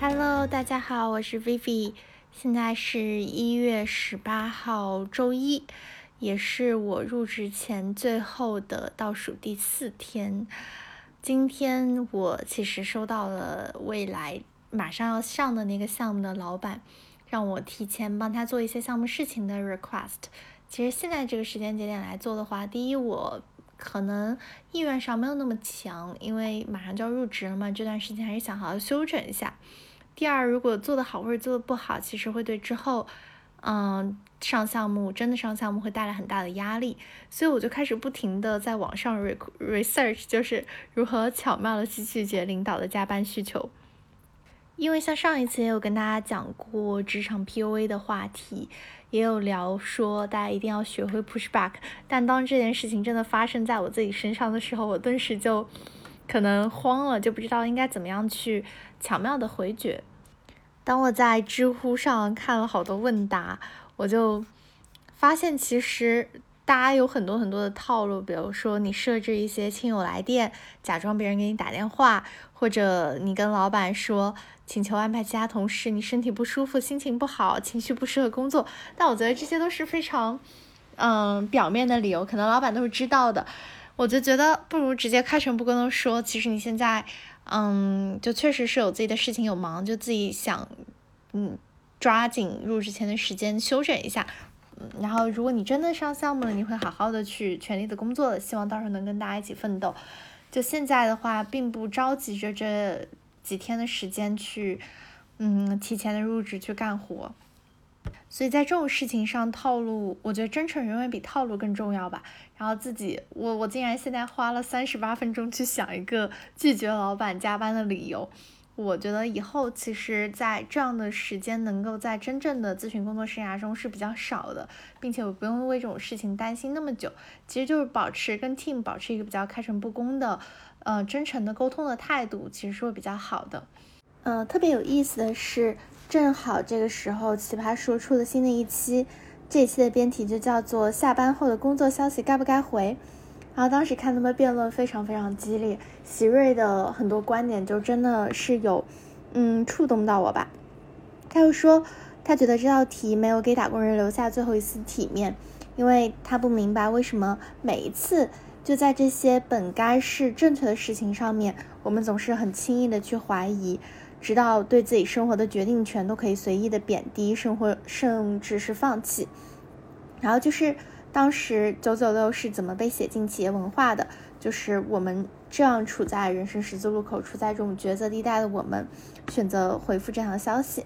Hello，大家好，我是 Vivi，现在是一月十八号周一，也是我入职前最后的倒数第四天。今天我其实收到了未来马上要上的那个项目的老板，让我提前帮他做一些项目事情的 request。其实现在这个时间节点来做的话，第一我可能意愿上没有那么强，因为马上就要入职了嘛，这段时间还是想好好休整一下。第二，如果做得好或者做得不好，其实会对之后，嗯，上项目真的上项目会带来很大的压力，所以我就开始不停的在网上 re research，就是如何巧妙的去拒绝领导的加班需求。因为像上一次也有跟大家讲过职场 PUA 的话题，也有聊说大家一定要学会 push back，但当这件事情真的发生在我自己身上的时候，我顿时就可能慌了，就不知道应该怎么样去巧妙的回绝。当我在知乎上看了好多问答，我就发现其实大家有很多很多的套路，比如说你设置一些亲友来电，假装别人给你打电话，或者你跟老板说请求安排其他同事，你身体不舒服，心情不好，情绪不适合工作。但我觉得这些都是非常嗯表面的理由，可能老板都是知道的。我就觉得不如直接开诚布公的说，其实你现在。嗯，就确实是有自己的事情有忙，就自己想，嗯，抓紧入职前的时间休整一下。嗯，然后如果你真的上项目了，你会好好的去全力的工作的，希望到时候能跟大家一起奋斗。就现在的话，并不着急着这几天的时间去，嗯，提前的入职去干活。所以在这种事情上，套路我觉得真诚永远比套路更重要吧。然后自己，我我竟然现在花了三十八分钟去想一个拒绝老板加班的理由。我觉得以后其实，在这样的时间能够在真正的咨询工作生涯中是比较少的，并且我不用为这种事情担心那么久。其实就是保持跟 team 保持一个比较开诚布公的，呃，真诚的沟通的态度，其实是会比较好的。嗯，特别有意思的是。正好这个时候，奇葩说出了新的一期，这一期的编题就叫做“下班后的工作消息该不该回”。然后当时看他们辩论非常非常激烈，席瑞的很多观点就真的是有，嗯，触动到我吧。他又说，他觉得这道题没有给打工人留下最后一丝体面，因为他不明白为什么每一次就在这些本该是正确的事情上面，我们总是很轻易的去怀疑。直到对自己生活的决定权都可以随意的贬低，生活甚至是放弃。然后就是当时九九六是怎么被写进企业文化的？就是我们这样处在人生十字路口、处在这种抉择地带的我们，选择回复这条消息，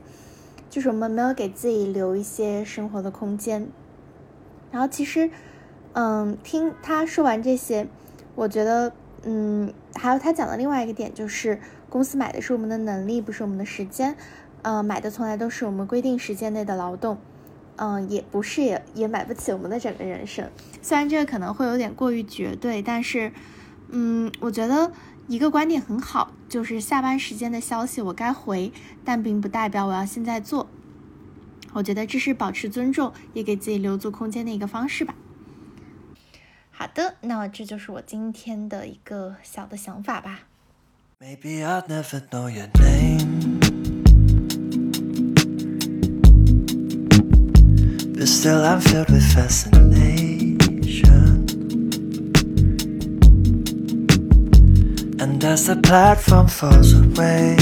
就是我们没有给自己留一些生活的空间。然后其实，嗯，听他说完这些，我觉得，嗯，还有他讲的另外一个点就是。公司买的是我们的能力，不是我们的时间，嗯，买的从来都是我们规定时间内的劳动，嗯，也不是也也买不起我们的整个人生。虽然这个可能会有点过于绝对，但是，嗯，我觉得一个观点很好，就是下班时间的消息我该回，但并不代表我要现在做。我觉得这是保持尊重，也给自己留足空间的一个方式吧。好的，那这就是我今天的一个小的想法吧。Maybe I'll never know your name. But still, I'm filled with fascination. And as the platform falls away,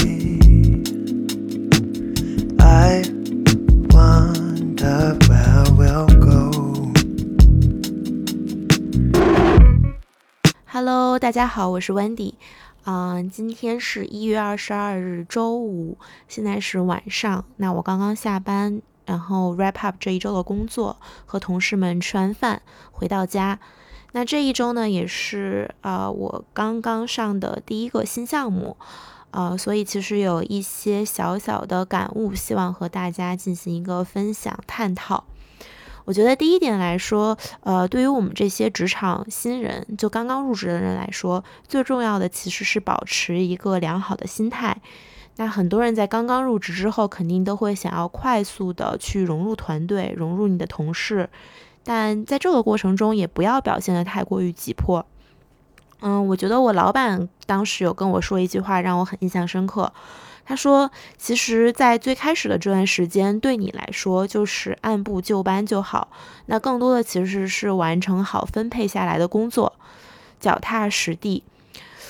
I wonder where we'll go. Hello，大家好，我是 Wendy。 嗯，今天是一月二十二日周五，现在是晚上。那我刚刚下班，然后 wrap up 这一周的工作，和同事们吃完饭回到家。那这一周呢，也是呃我刚刚上的第一个新项目，呃，所以其实有一些小小的感悟，希望和大家进行一个分享探讨。我觉得第一点来说，呃，对于我们这些职场新人，就刚刚入职的人来说，最重要的其实是保持一个良好的心态。那很多人在刚刚入职之后，肯定都会想要快速的去融入团队，融入你的同事，但在这个过程中，也不要表现的太过于急迫。嗯，我觉得我老板当时有跟我说一句话，让我很印象深刻。他说：“其实，在最开始的这段时间，对你来说就是按部就班就好。那更多的其实是完成好分配下来的工作，脚踏实地。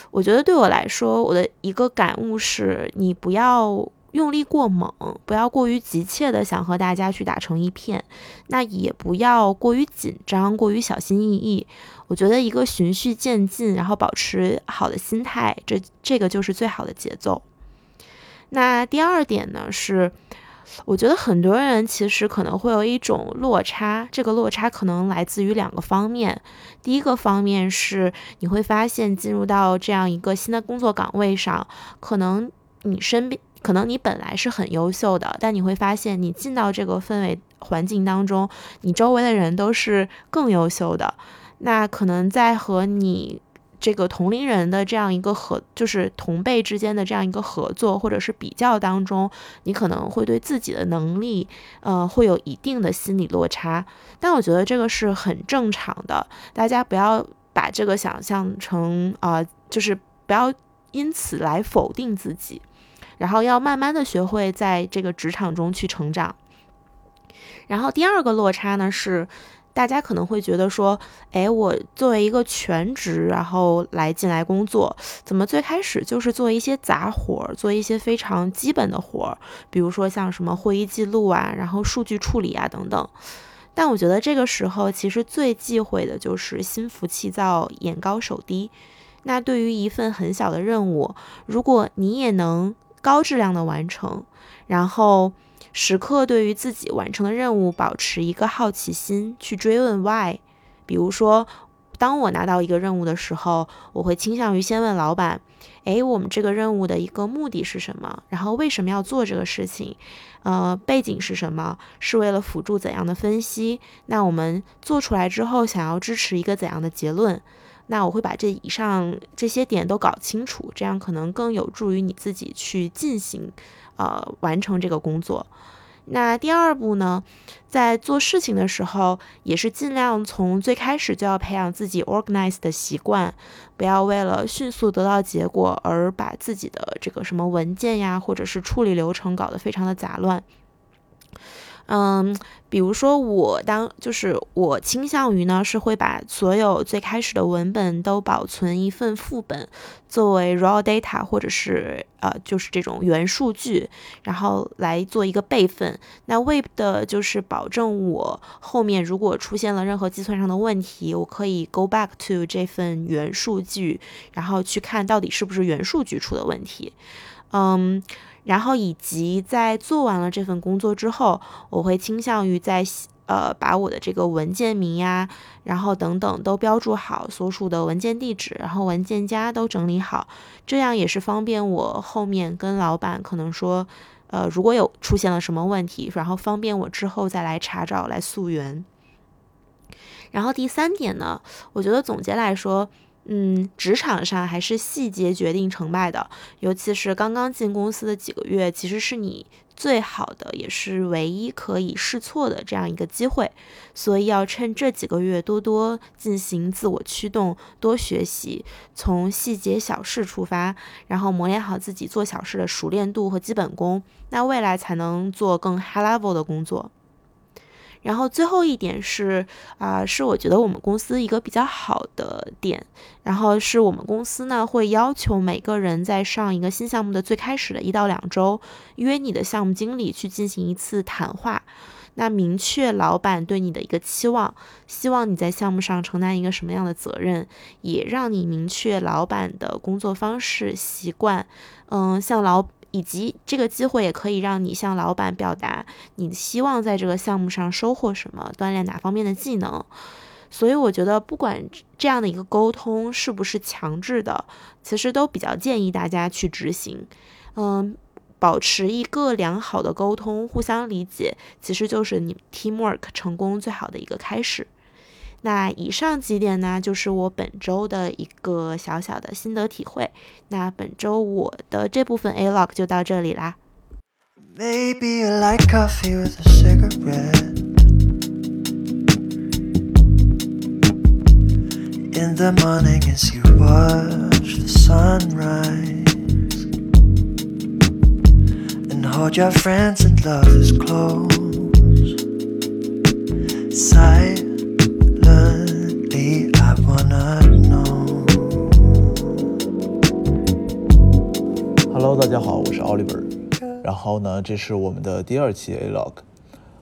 我觉得对我来说，我的一个感悟是：你不要用力过猛，不要过于急切的想和大家去打成一片，那也不要过于紧张，过于小心翼翼。我觉得一个循序渐进，然后保持好的心态，这这个就是最好的节奏。”那第二点呢，是我觉得很多人其实可能会有一种落差，这个落差可能来自于两个方面。第一个方面是你会发现进入到这样一个新的工作岗位上，可能你身边，可能你本来是很优秀的，但你会发现你进到这个氛围环境当中，你周围的人都是更优秀的，那可能在和你。这个同龄人的这样一个合，就是同辈之间的这样一个合作，或者是比较当中，你可能会对自己的能力，呃，会有一定的心理落差。但我觉得这个是很正常的，大家不要把这个想象成啊，就是不要因此来否定自己，然后要慢慢的学会在这个职场中去成长。然后第二个落差呢是。大家可能会觉得说，哎，我作为一个全职，然后来进来工作，怎么最开始就是做一些杂活儿，做一些非常基本的活儿，比如说像什么会议记录啊，然后数据处理啊等等。但我觉得这个时候其实最忌讳的就是心浮气躁、眼高手低。那对于一份很小的任务，如果你也能高质量的完成，然后。时刻对于自己完成的任务保持一个好奇心，去追问 why。比如说，当我拿到一个任务的时候，我会倾向于先问老板：“诶，我们这个任务的一个目的是什么？然后为什么要做这个事情？呃，背景是什么？是为了辅助怎样的分析？那我们做出来之后，想要支持一个怎样的结论？那我会把这以上这些点都搞清楚，这样可能更有助于你自己去进行。”呃，完成这个工作。那第二步呢，在做事情的时候，也是尽量从最开始就要培养自己 organize 的习惯，不要为了迅速得到结果而把自己的这个什么文件呀，或者是处理流程搞得非常的杂乱。嗯，比如说我当就是我倾向于呢是会把所有最开始的文本都保存一份副本，作为 raw data 或者是呃就是这种原数据，然后来做一个备份。那为的就是保证我后面如果出现了任何计算上的问题，我可以 go back to 这份原数据，然后去看到底是不是原数据出的问题。嗯。然后以及在做完了这份工作之后，我会倾向于在呃把我的这个文件名呀，然后等等都标注好所属的文件地址，然后文件夹都整理好，这样也是方便我后面跟老板可能说，呃如果有出现了什么问题，然后方便我之后再来查找来溯源。然后第三点呢，我觉得总结来说。嗯，职场上还是细节决定成败的，尤其是刚刚进公司的几个月，其实是你最好的，也是唯一可以试错的这样一个机会，所以要趁这几个月多多进行自我驱动，多学习，从细节小事出发，然后磨练好自己做小事的熟练度和基本功，那未来才能做更 high level 的工作。然后最后一点是啊，是我觉得我们公司一个比较好的点，然后是我们公司呢会要求每个人在上一个新项目的最开始的一到两周，约你的项目经理去进行一次谈话，那明确老板对你的一个期望，希望你在项目上承担一个什么样的责任，也让你明确老板的工作方式习惯，嗯，像老。以及这个机会也可以让你向老板表达你希望在这个项目上收获什么，锻炼哪方面的技能。所以我觉得，不管这样的一个沟通是不是强制的，其实都比较建议大家去执行。嗯，保持一个良好的沟通，互相理解，其实就是你 teamwork 成功最好的一个开始。那以上几点呢，就是我本周的一个小小的心得体会。那本周我的这部分 A log 就到这里啦。hold your friends and lovers close. Silently, I wanna know. Hello，大家好，我是 Oliver。然后呢，这是我们的第二期 A log。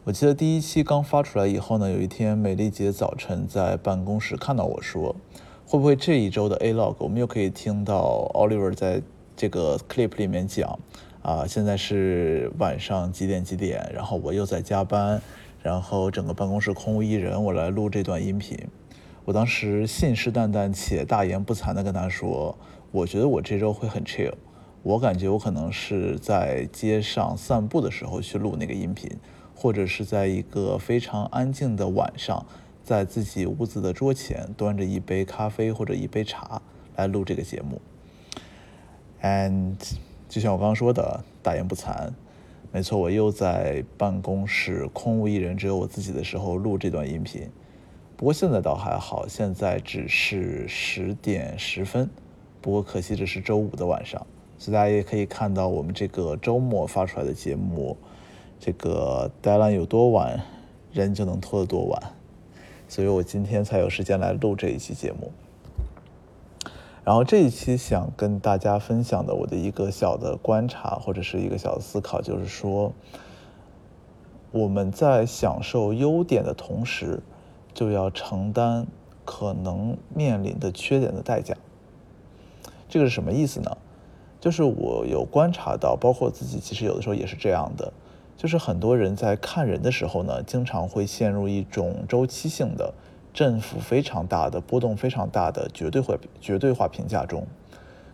我记得第一期刚发出来以后呢，有一天美丽姐早晨在办公室看到我说，会不会这一周的 A log 我们又可以听到 Oliver 在这个 clip 里面讲，啊，现在是晚上几点几点，然后我又在加班，然后整个办公室空无一人，我来录这段音频。我当时信誓旦旦且大言不惭地跟他说，我觉得我这周会很 chill，我感觉我可能是在街上散步的时候去录那个音频。或者是在一个非常安静的晚上，在自己屋子的桌前端着一杯咖啡或者一杯茶来录这个节目。And 就像我刚刚说的，大言不惭，没错，我又在办公室空无一人，只有我自己的时候录这段音频。不过现在倒还好，现在只是十点十分。不过可惜这是周五的晚上，所以大家也可以看到我们这个周末发出来的节目。这个待烂有多晚，人就能拖得多晚，所以我今天才有时间来录这一期节目。然后这一期想跟大家分享的我的一个小的观察或者是一个小的思考，就是说我们在享受优点的同时，就要承担可能面临的缺点的代价。这个是什么意思呢？就是我有观察到，包括自己，其实有的时候也是这样的。就是很多人在看人的时候呢，经常会陷入一种周期性的、振幅非常大的、波动非常大的绝对化绝对化评价中。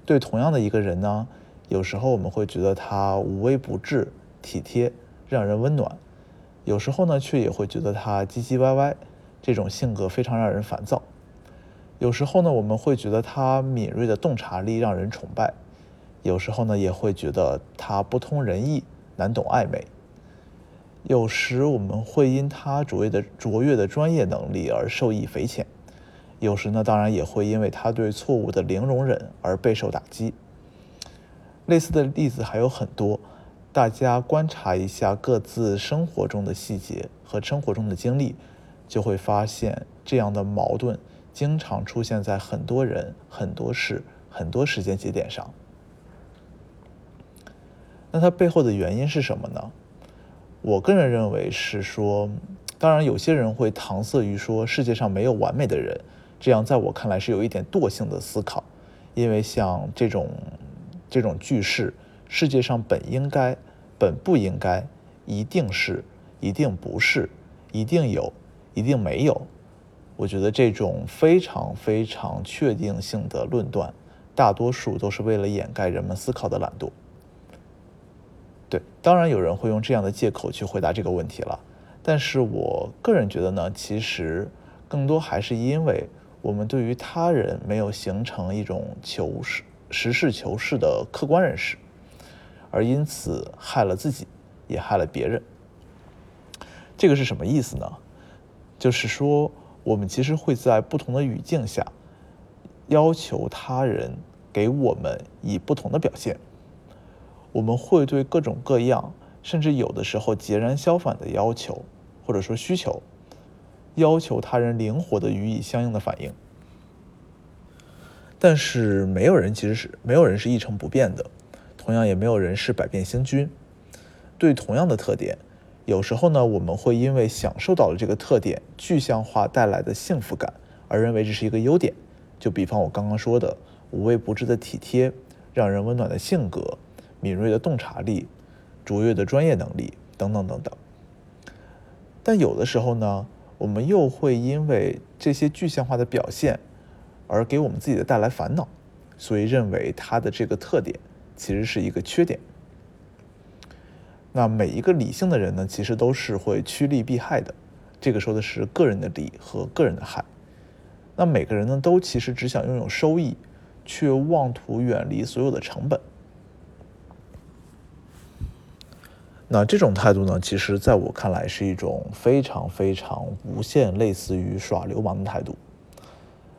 对同样的一个人呢，有时候我们会觉得他无微不至、体贴、让人温暖；有时候呢，却也会觉得他唧唧歪歪，这种性格非常让人烦躁。有时候呢，我们会觉得他敏锐的洞察力让人崇拜；有时候呢，也会觉得他不通人意、难懂暧昧。有时我们会因他卓越的卓越的专业能力而受益匪浅，有时呢，当然也会因为他对错误的零容忍而备受打击。类似的例子还有很多，大家观察一下各自生活中的细节和生活中的经历，就会发现这样的矛盾经常出现在很多人、很多事、很多时间节点上。那它背后的原因是什么呢？我个人认为是说，当然有些人会搪塞于说世界上没有完美的人，这样在我看来是有一点惰性的思考，因为像这种这种句式，世界上本应该、本不应该、一定是、一定不是、一定有、一定没有，我觉得这种非常非常确定性的论断，大多数都是为了掩盖人们思考的懒惰。对，当然有人会用这样的借口去回答这个问题了，但是我个人觉得呢，其实更多还是因为我们对于他人没有形成一种求是、实事求是的客观认识，而因此害了自己，也害了别人。这个是什么意思呢？就是说，我们其实会在不同的语境下，要求他人给我们以不同的表现。我们会对各种各样，甚至有的时候截然相反的要求，或者说需求，要求他人灵活的予以相应的反应。但是没有人其实是没有人是一成不变的，同样也没有人是百变星君。对同样的特点，有时候呢，我们会因为享受到了这个特点具象化带来的幸福感，而认为这是一个优点。就比方我刚刚说的无微不至的体贴，让人温暖的性格。敏锐的洞察力、卓越的专业能力等等等等，但有的时候呢，我们又会因为这些具象化的表现而给我们自己的带来烦恼，所以认为它的这个特点其实是一个缺点。那每一个理性的人呢，其实都是会趋利避害的，这个说的是个人的利和个人的害。那每个人呢，都其实只想拥有收益，却妄图远离所有的成本。那这种态度呢，其实在我看来是一种非常非常无限类似于耍流氓的态度。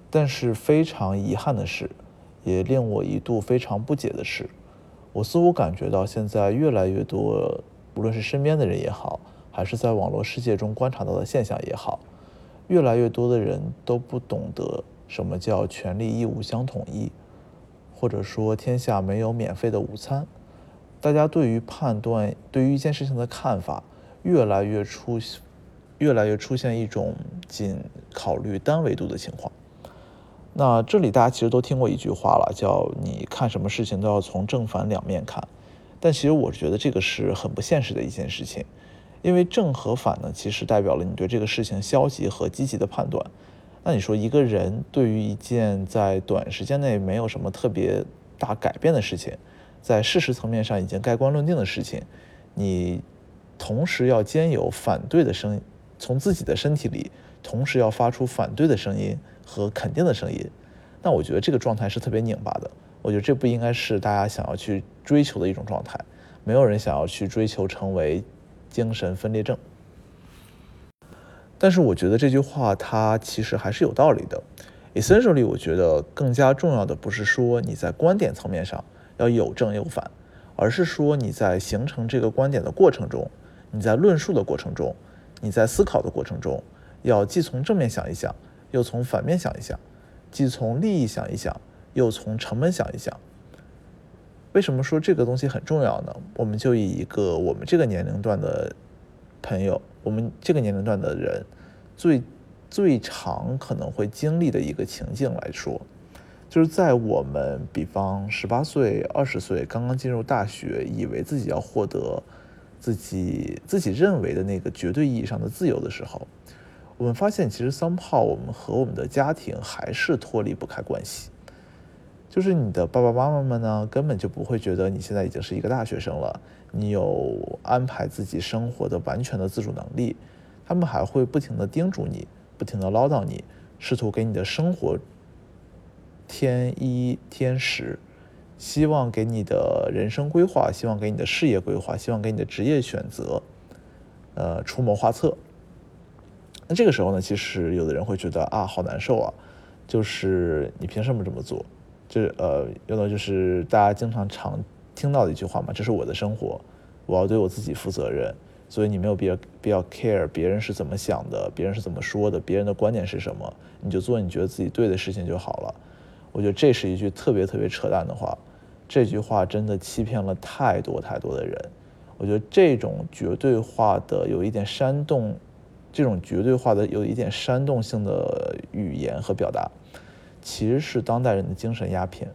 但是非常遗憾的是，也令我一度非常不解的是，我似乎感觉到现在越来越多，无论是身边的人也好，还是在网络世界中观察到的现象也好，越来越多的人都不懂得什么叫权利义务相统一，或者说天下没有免费的午餐。大家对于判断对于一件事情的看法，越来越出，越来越出现一种仅考虑单维度的情况。那这里大家其实都听过一句话了，叫你看什么事情都要从正反两面看。但其实我觉得这个是很不现实的一件事情，因为正和反呢，其实代表了你对这个事情消极和积极的判断。那你说一个人对于一件在短时间内没有什么特别大改变的事情，在事实层面上已经盖棺论定的事情，你同时要兼有反对的声音，从自己的身体里同时要发出反对的声音。和肯定的声音，那我觉得这个状态是特别拧巴的。我觉得这不应该是大家想要去追求的一种状态。没有人想要去追求成为精神分裂症。但是我觉得这句话它其实还是有道理的。Essentially，我觉得更加重要的不是说你在观点层面上要有正有反，而是说你在形成这个观点的过程中，你在论述的过程中，你在思考的过程中，要既从正面想一想。又从反面想一想，既从利益想一想，又从成本想一想。为什么说这个东西很重要呢？我们就以一个我们这个年龄段的朋友，我们这个年龄段的人最最常可能会经历的一个情境来说，就是在我们比方十八岁、二十岁刚刚进入大学，以为自己要获得自己自己认为的那个绝对意义上的自由的时候。我们发现，其实 somehow 我们和我们的家庭还是脱离不开关系。就是你的爸爸妈妈们呢，根本就不会觉得你现在已经是一个大学生了，你有安排自己生活的完全的自主能力。他们还会不停的叮嘱你，不停的唠叨你，试图给你的生活添一添十，希望给你的人生规划，希望给你的事业规划，希望给你的职业选择，呃，出谋划策。那这个时候呢，其实有的人会觉得啊，好难受啊，就是你凭什么这么做？就是呃，用的就是大家经常常听到的一句话嘛，这是我的生活，我要对我自己负责任，所以你没有必要必要 care 别人是怎么想的，别人是怎么说的，别人的观点是什么，你就做你觉得自己对的事情就好了。我觉得这是一句特别特别扯淡的话，这句话真的欺骗了太多太多的人。我觉得这种绝对化的有一点煽动。这种绝对化的有一点煽动性的语言和表达，其实是当代人的精神鸦片。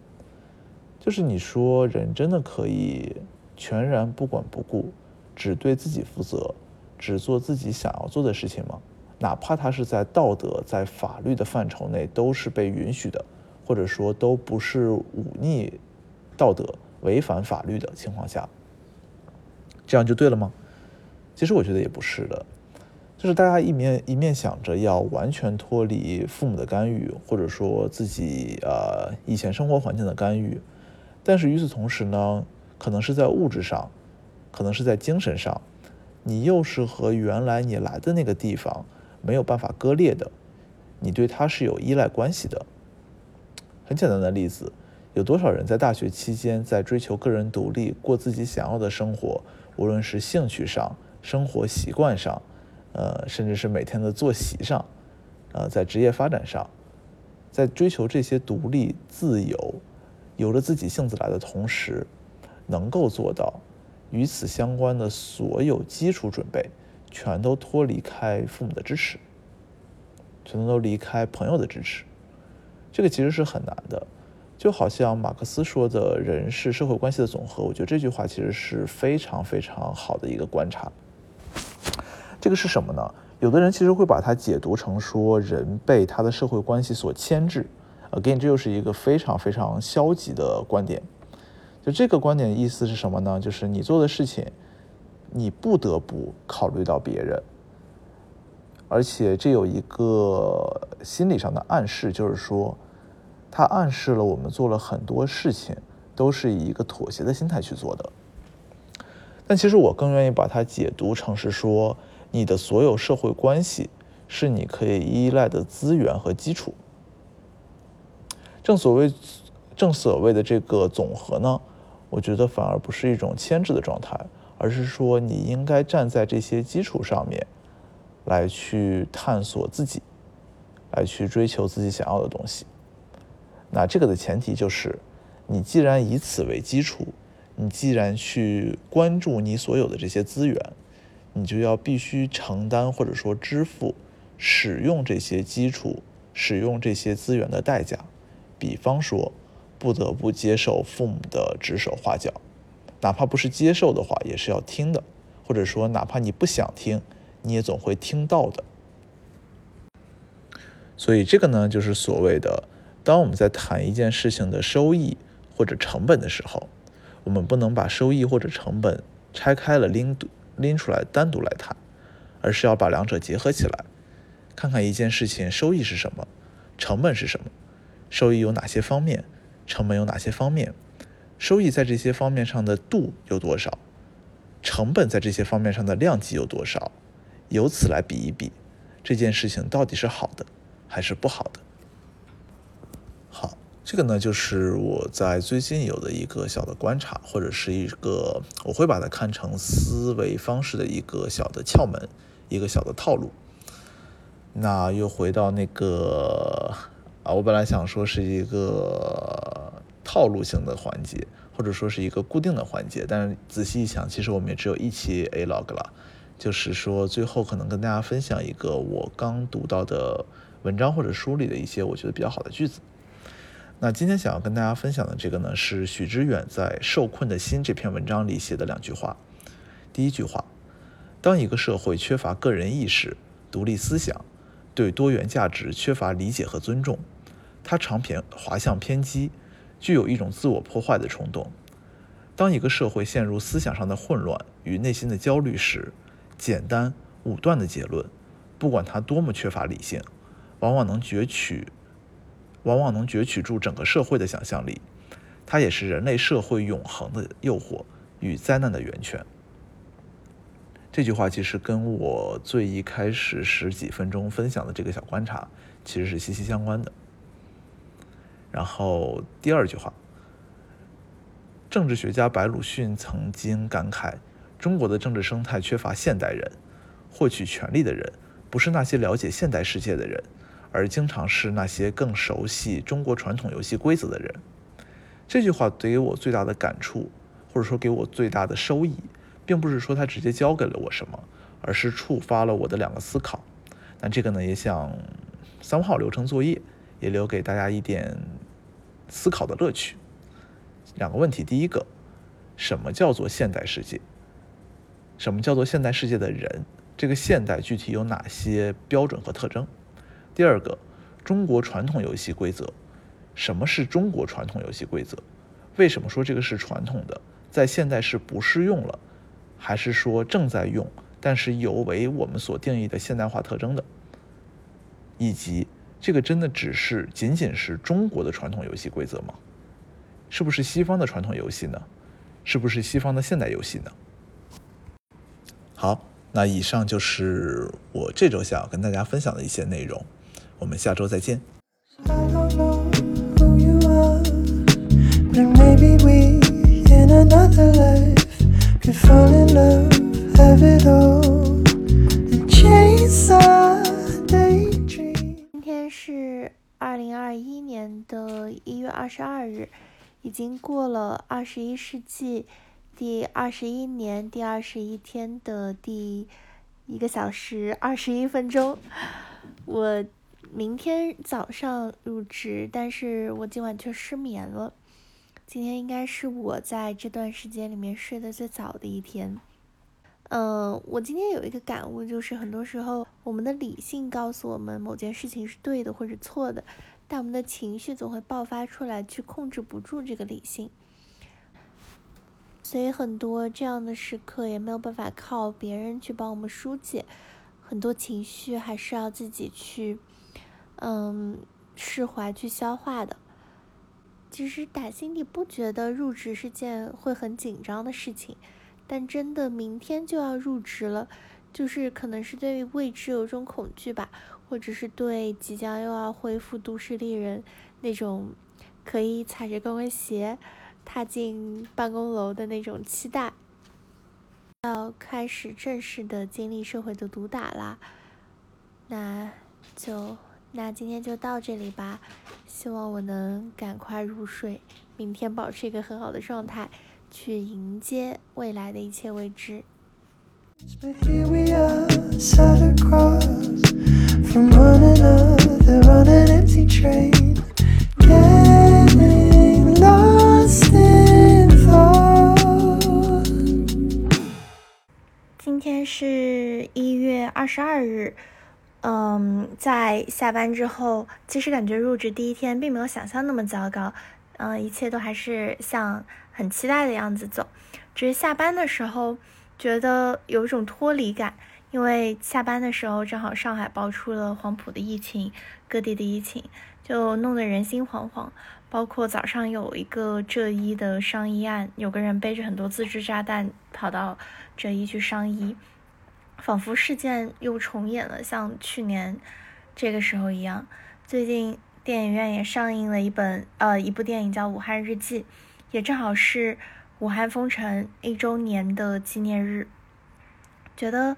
就是你说人真的可以全然不管不顾，只对自己负责，只做自己想要做的事情吗？哪怕他是在道德、在法律的范畴内都是被允许的，或者说都不是忤逆道德、违反法律的情况下，这样就对了吗？其实我觉得也不是的。就是大家一面一面想着要完全脱离父母的干预，或者说自己呃以前生活环境的干预，但是与此同时呢，可能是在物质上，可能是在精神上，你又是和原来你来的那个地方没有办法割裂的，你对他是有依赖关系的。很简单的例子，有多少人在大学期间在追求个人独立，过自己想要的生活，无论是兴趣上、生活习惯上。呃，甚至是每天的作息上，呃，在职业发展上，在追求这些独立、自由、由着自己性子来的同时，能够做到与此相关的所有基础准备，全都脱离开父母的支持，全都都离开朋友的支持，这个其实是很难的。就好像马克思说的“人是社会关系的总和”，我觉得这句话其实是非常非常好的一个观察。这个是什么呢？有的人其实会把它解读成说人被他的社会关系所牵制。Again，这又是一个非常非常消极的观点。就这个观点的意思是什么呢？就是你做的事情，你不得不考虑到别人，而且这有一个心理上的暗示，就是说，它暗示了我们做了很多事情都是以一个妥协的心态去做的。但其实我更愿意把它解读成是说。你的所有社会关系是你可以依赖的资源和基础。正所谓，正所谓的这个总和呢，我觉得反而不是一种牵制的状态，而是说你应该站在这些基础上面，来去探索自己，来去追求自己想要的东西。那这个的前提就是，你既然以此为基础，你既然去关注你所有的这些资源，你就要必须承担或者说支付使用这些基础、使用这些资源的代价。比方说，不得不接受父母的指手画脚，哪怕不是接受的话，也是要听的；或者说，哪怕你不想听，你也总会听到的。所以，这个呢，就是所谓的。当我们在谈一件事情的收益或者成本的时候，我们不能把收益或者成本拆开了拎拎出来单独来谈，而是要把两者结合起来，看看一件事情收益是什么，成本是什么，收益有哪些方面，成本有哪些方面，收益在这些方面上的度有多少，成本在这些方面上的量级有多少，由此来比一比，这件事情到底是好的还是不好的。好这个呢，就是我在最近有的一个小的观察，或者是一个我会把它看成思维方式的一个小的窍门，一个小的套路。那又回到那个啊，我本来想说是一个套路性的环节，或者说是一个固定的环节，但是仔细一想，其实我们也只有一期 A log 了，就是说最后可能跟大家分享一个我刚读到的文章或者书里的一些我觉得比较好的句子。那今天想要跟大家分享的这个呢，是许知远在《受困的心》这篇文章里写的两句话。第一句话：当一个社会缺乏个人意识、独立思想，对多元价值缺乏理解和尊重，它常偏滑向偏激，具有一种自我破坏的冲动。当一个社会陷入思想上的混乱与内心的焦虑时，简单武断的结论，不管它多么缺乏理性，往往能攫取。往往能攫取住整个社会的想象力，它也是人类社会永恒的诱惑与灾难的源泉。这句话其实跟我最一开始十几分钟分享的这个小观察其实是息息相关的。然后第二句话，政治学家白鲁迅曾经感慨：中国的政治生态缺乏现代人，获取权力的人不是那些了解现代世界的人。而经常是那些更熟悉中国传统游戏规则的人。这句话给我最大的感触，或者说给我最大的收益，并不是说他直接教给了我什么，而是触发了我的两个思考。那这个呢，也想三号流程作业，也留给大家一点思考的乐趣。两个问题，第一个，什么叫做现代世界？什么叫做现代世界的人？这个现代具体有哪些标准和特征？第二个，中国传统游戏规则，什么是中国传统游戏规则？为什么说这个是传统的，在现代是不适用了，还是说正在用，但是有违我们所定义的现代化特征的？以及这个真的只是仅仅是中国的传统游戏规则吗？是不是西方的传统游戏呢？是不是西方的现代游戏呢？好，那以上就是我这周想要跟大家分享的一些内容。我们下周再见。今天是二零二一年的一月二十二日，已经过了二十一世纪第二十一年第二十一天的第一个小时二十一分钟，我。明天早上入职，但是我今晚却失眠了。今天应该是我在这段时间里面睡得最早的一天。嗯，我今天有一个感悟，就是很多时候我们的理性告诉我们某件事情是对的或者错的，但我们的情绪总会爆发出来，去控制不住这个理性。所以很多这样的时刻也没有办法靠别人去帮我们疏解，很多情绪还是要自己去。嗯，释怀去消化的。其实打心底不觉得入职是件会很紧张的事情，但真的明天就要入职了，就是可能是对于未知有一种恐惧吧，或者是对即将又要恢复都市丽人那种可以踩着高跟鞋踏进办公楼的那种期待。要开始正式的经历社会的毒打啦，那就那今天就到这里吧。希望我能赶快入睡，明天保持一个很好的状态，去迎接未来的一切未知。But here we are, 是一月二十二日，嗯，在下班之后，其实感觉入职第一天并没有想象那么糟糕，嗯，一切都还是像很期待的样子走，只是下班的时候觉得有一种脱离感，因为下班的时候正好上海爆出了黄埔的疫情，各地的疫情就弄得人心惶惶。包括早上有一个浙一的伤医案，有个人背着很多自制炸弹跑到浙一去伤医，仿佛事件又重演了，像去年这个时候一样。最近电影院也上映了一本呃一部电影叫《武汉日记》，也正好是武汉封城一周年的纪念日，觉得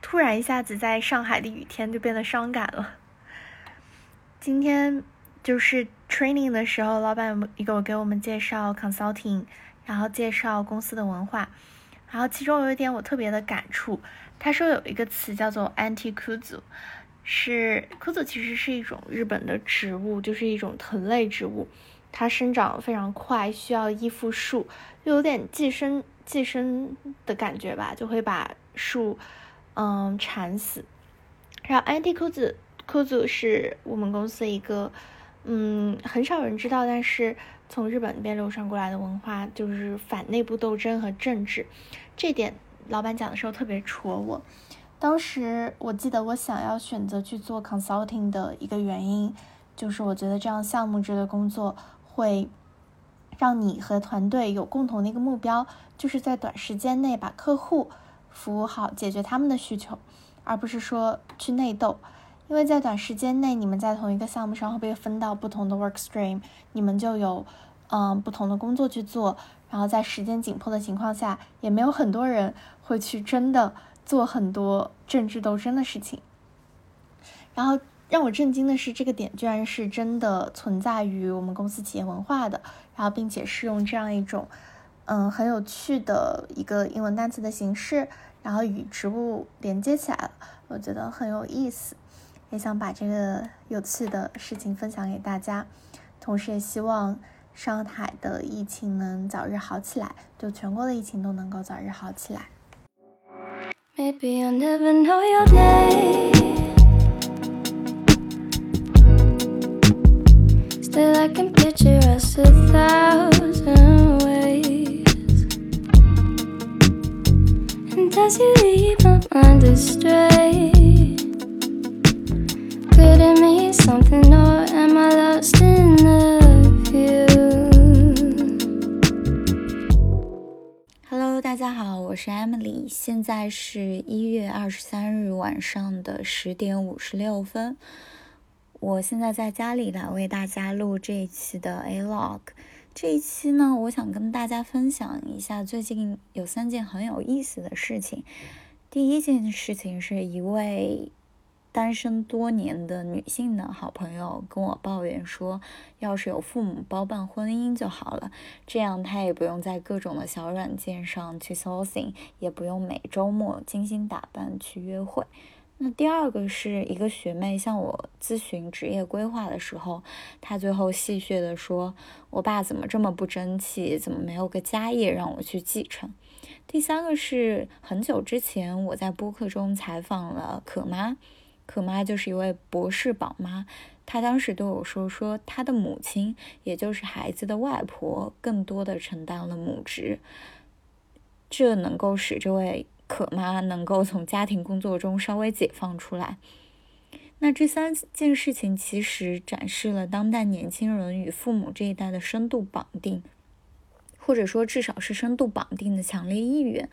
突然一下子在上海的雨天就变得伤感了。今天就是 training 的时候，老板有给我们介绍 consulting，然后介绍公司的文化，然后其中有一点我特别的感触，他说有一个词叫做 anti kuzu，是 kuzu 其实是一种日本的植物，就是一种藤类植物，它生长非常快，需要依附树，又有点寄生寄生的感觉吧，就会把树嗯缠死。然后 anti kuzu kuzu 是我们公司一个。嗯，很少有人知道，但是从日本那边流传过来的文化就是反内部斗争和政治，这点老板讲的时候特别戳我。当时我记得我想要选择去做 consulting 的一个原因，就是我觉得这样项目制的工作会让你和团队有共同的一个目标，就是在短时间内把客户服务好，解决他们的需求，而不是说去内斗。因为在短时间内，你们在同一个项目上会被分到不同的 work stream，你们就有嗯不同的工作去做，然后在时间紧迫的情况下，也没有很多人会去真的做很多政治斗争的事情。然后让我震惊的是，这个点居然是真的存在于我们公司企业文化的，然后并且是用这样一种嗯很有趣的一个英文单词的形式，然后与植物连接起来了，我觉得很有意思。也想把这个有趣的事情分享给大家，同时也希望上海的疫情能早日好起来，就全国的疫情都能够早日好起来。Maybe you'll never know your day. Still, I can picture us a thousand ways. And as you leave my mind astray, Hello，大家好，我是 Emily，现在是一月二十三日晚上的十点五十六分。我现在在家里来为大家录这一期的 A Log。这一期呢，我想跟大家分享一下最近有三件很有意思的事情。第一件事情是一位单身多年的女性的好朋友跟我抱怨说，要是有父母包办婚姻就好了，这样她也不用在各种的小软件上去 sourcing，也不用每周末精心打扮去约会。那第二个是一个学妹向我咨询职业规划的时候，她最后戏谑的说：“我爸怎么这么不争气？怎么没有个家业让我去继承？”第三个是很久之前我在播客中采访了可妈。可妈就是一位博士宝妈，她当时对我说，说她的母亲，也就是孩子的外婆，更多的承担了母职，这能够使这位可妈能够从家庭工作中稍微解放出来。那这三件事情其实展示了当代年轻人与父母这一代的深度绑定，或者说至少是深度绑定的强烈意愿。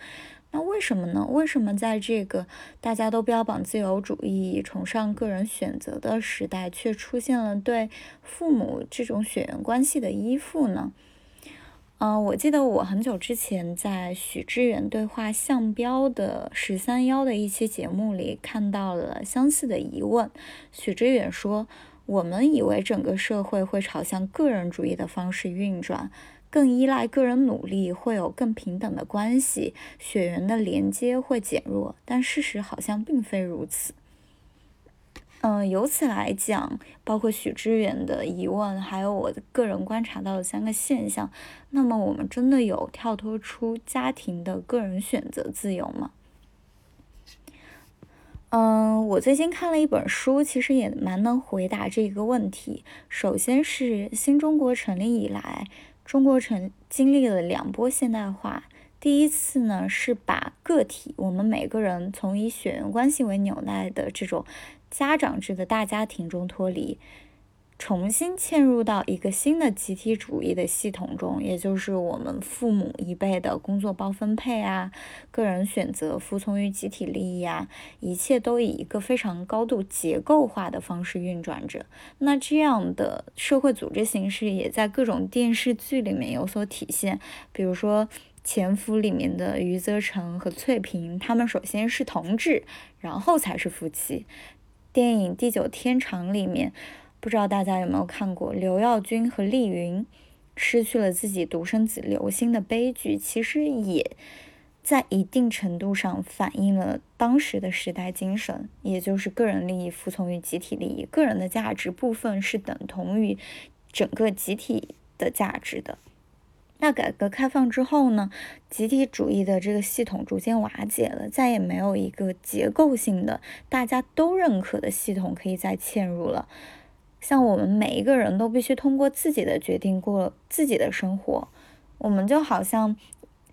那为什么呢？为什么在这个大家都标榜自由主义、崇尚个人选择的时代，却出现了对父母这种血缘关系的依附呢？嗯，我记得我很久之前在许知远对话向标的十三幺的一期节目里看到了相似的疑问。许知远说：“我们以为整个社会会朝向个人主义的方式运转，更依赖个人努力，会有更平等的关系，血缘的连接会减弱，但事实好像并非如此。”嗯，由此来讲，包括许知远的疑问，还有我个人观察到的三个现象，那么我们真的有跳脱出家庭的个人选择自由吗？嗯，我最近看了一本书，其实也蛮能回答这个问题。首先是新中国成立以来，中国成经历了两波现代化。第一次呢，是把个体，我们每个人从以血缘关系为纽带的这种。家长制的大家庭中脱离，重新嵌入到一个新的集体主义的系统中，也就是我们父母一辈的工作包分配啊，个人选择服从于集体利益啊，一切都以一个非常高度结构化的方式运转着。那这样的社会组织形式也在各种电视剧里面有所体现，比如说《潜伏》里面的余则成和翠萍，他们首先是同志，然后才是夫妻。电影《地久天长》里面，不知道大家有没有看过刘耀军和丽云失去了自己独生子刘星的悲剧，其实也在一定程度上反映了当时的时代精神，也就是个人利益服从于集体利益，个人的价值部分是等同于整个集体的价值的。那改革开放之后呢，集体主义的这个系统逐渐瓦解了，再也没有一个结构性的大家都认可的系统可以再嵌入了。像我们每一个人都必须通过自己的决定过自己的生活，我们就好像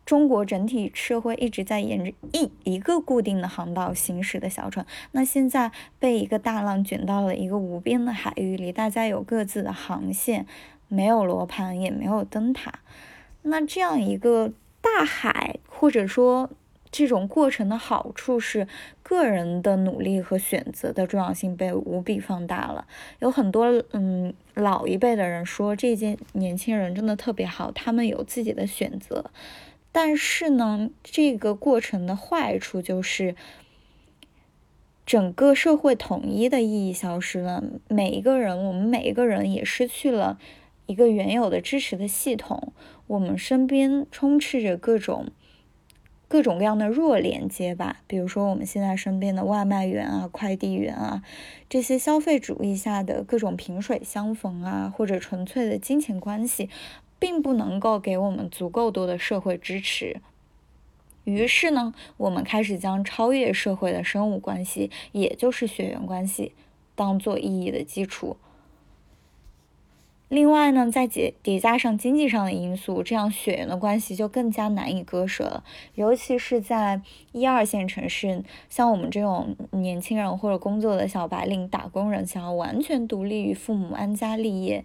中国整体社会一直在沿着一一个固定的航道行驶的小船，那现在被一个大浪卷到了一个无边的海域里，大家有各自的航线，没有罗盘，也没有灯塔。那这样一个大海，或者说这种过程的好处是，个人的努力和选择的重要性被无比放大了。有很多嗯老一辈的人说，这些年轻人真的特别好，他们有自己的选择。但是呢，这个过程的坏处就是，整个社会统一的意义消失了。每一个人，我们每一个人也失去了一个原有的支持的系统。我们身边充斥着各种各种各样的弱连接吧，比如说我们现在身边的外卖员啊、快递员啊，这些消费主义下的各种萍水相逢啊，或者纯粹的金钱关系，并不能够给我们足够多的社会支持。于是呢，我们开始将超越社会的生物关系，也就是血缘关系，当做意义的基础。另外呢，再叠叠加上经济上的因素，这样血缘的关系就更加难以割舍了。尤其是在一二线城市，像我们这种年轻人或者工作的小白领、打工人，想要完全独立于父母、安家立业，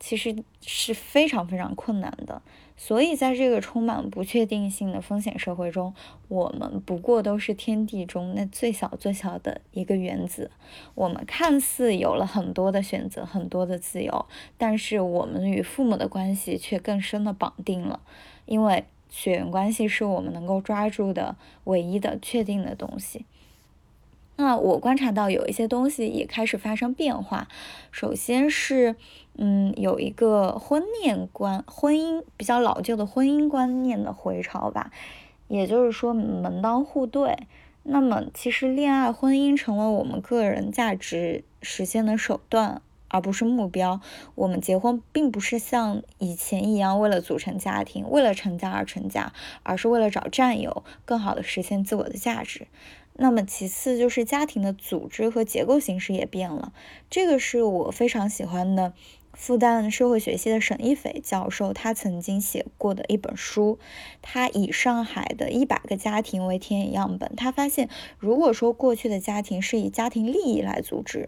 其实是非常非常困难的。所以，在这个充满不确定性的风险社会中，我们不过都是天地中那最小最小的一个原子。我们看似有了很多的选择，很多的自由，但是我们与父母的关系却更深的绑定了，因为血缘关系是我们能够抓住的唯一的确定的东西。那我观察到有一些东西也开始发生变化，首先是，嗯，有一个婚恋观、婚姻比较老旧的婚姻观念的回潮吧，也就是说门当户对。那么其实恋爱、婚姻成为我们个人价值实现的手段，而不是目标。我们结婚并不是像以前一样为了组成家庭、为了成家而成家，而是为了找战友，更好的实现自我的价值。那么其次就是家庭的组织和结构形式也变了，这个是我非常喜欢的复旦社会学系的沈一斐教授，他曾经写过的一本书，他以上海的一百个家庭为田野样本，他发现如果说过去的家庭是以家庭利益来组织，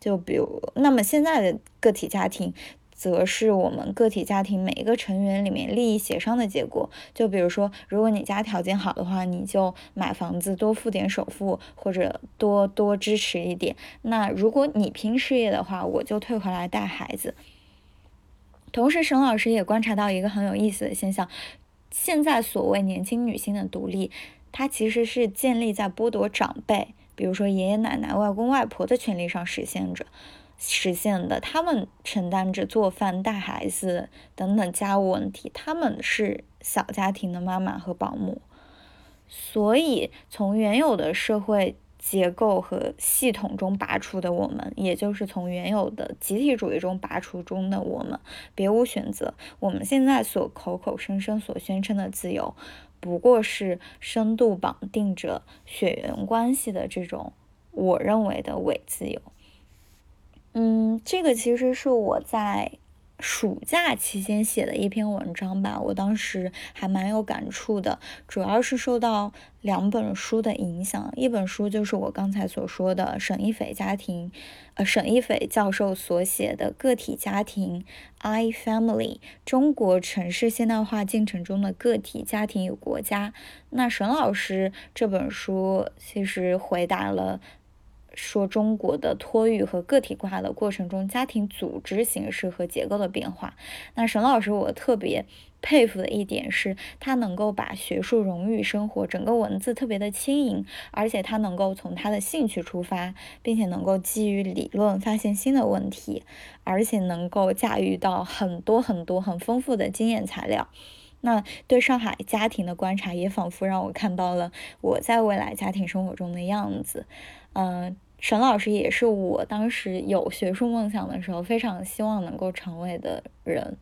就比如那么现在的个体家庭。则是我们个体家庭每一个成员里面利益协商的结果。就比如说，如果你家条件好的话，你就买房子多付点首付，或者多多支持一点。那如果你拼事业的话，我就退回来带孩子。同时，沈老师也观察到一个很有意思的现象：现在所谓年轻女性的独立，它其实是建立在剥夺长辈，比如说爷爷奶奶、外公外婆的权利上实现着。实现的，他们承担着做饭、带孩子等等家务问题，他们是小家庭的妈妈和保姆，所以从原有的社会结构和系统中拔出的我们，也就是从原有的集体主义中拔出中的我们，别无选择。我们现在所口口声声所宣称的自由，不过是深度绑定着血缘关系的这种我认为的伪自由。嗯，这个其实是我在暑假期间写的一篇文章吧，我当时还蛮有感触的，主要是受到两本书的影响，一本书就是我刚才所说的沈一斐家庭，呃，沈一斐教授所写的《个体家庭 I Family：中国城市现代化进程中的个体家庭与国家》，那沈老师这本书其实回答了。说中国的托育和个体化的过程中，家庭组织形式和结构的变化。那沈老师，我特别佩服的一点是，他能够把学术融入生活，整个文字特别的轻盈，而且他能够从他的兴趣出发，并且能够基于理论发现新的问题，而且能够驾驭到很多很多很丰富的经验材料。那对上海家庭的观察，也仿佛让我看到了我在未来家庭生活中的样子。嗯。沈老师也是我当时有学术梦想的时候非常希望能够成为的人。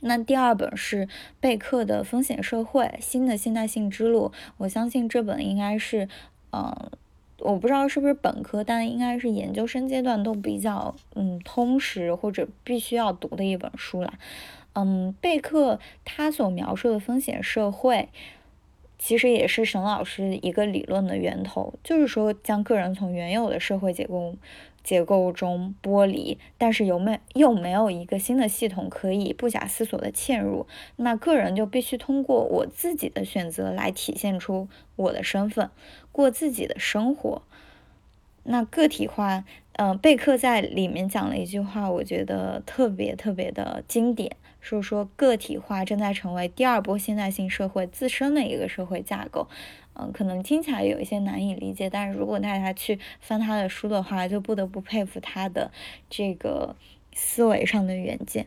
那第二本是贝克的《风险社会：新的现代性之路》，我相信这本应该是，嗯，我不知道是不是本科，但应该是研究生阶段都比较嗯通识或者必须要读的一本书了。嗯，贝克他所描述的风险社会。其实也是沈老师一个理论的源头，就是说将个人从原有的社会结构结构中剥离，但是有没又没有一个新的系统可以不假思索的嵌入，那个人就必须通过我自己的选择来体现出我的身份，过自己的生活。那个体化，嗯，贝克在里面讲了一句话，我觉得特别特别的经典。是说个体化正在成为第二波现代性社会自身的一个社会架构，嗯，可能听起来有一些难以理解，但是如果大家去翻他的书的话，就不得不佩服他的这个思维上的远见。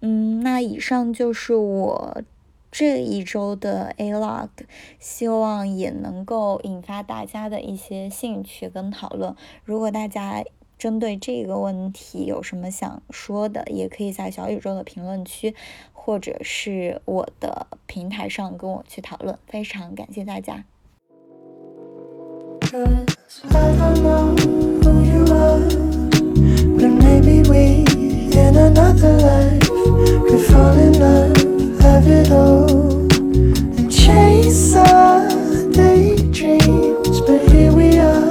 嗯，那以上就是我这一周的 A log，希望也能够引发大家的一些兴趣跟讨论。如果大家，针对这个问题有什么想说的，也可以在小宇宙的评论区，或者是我的平台上跟我去讨论。非常感谢大家。Chase our daydreams, but here we are.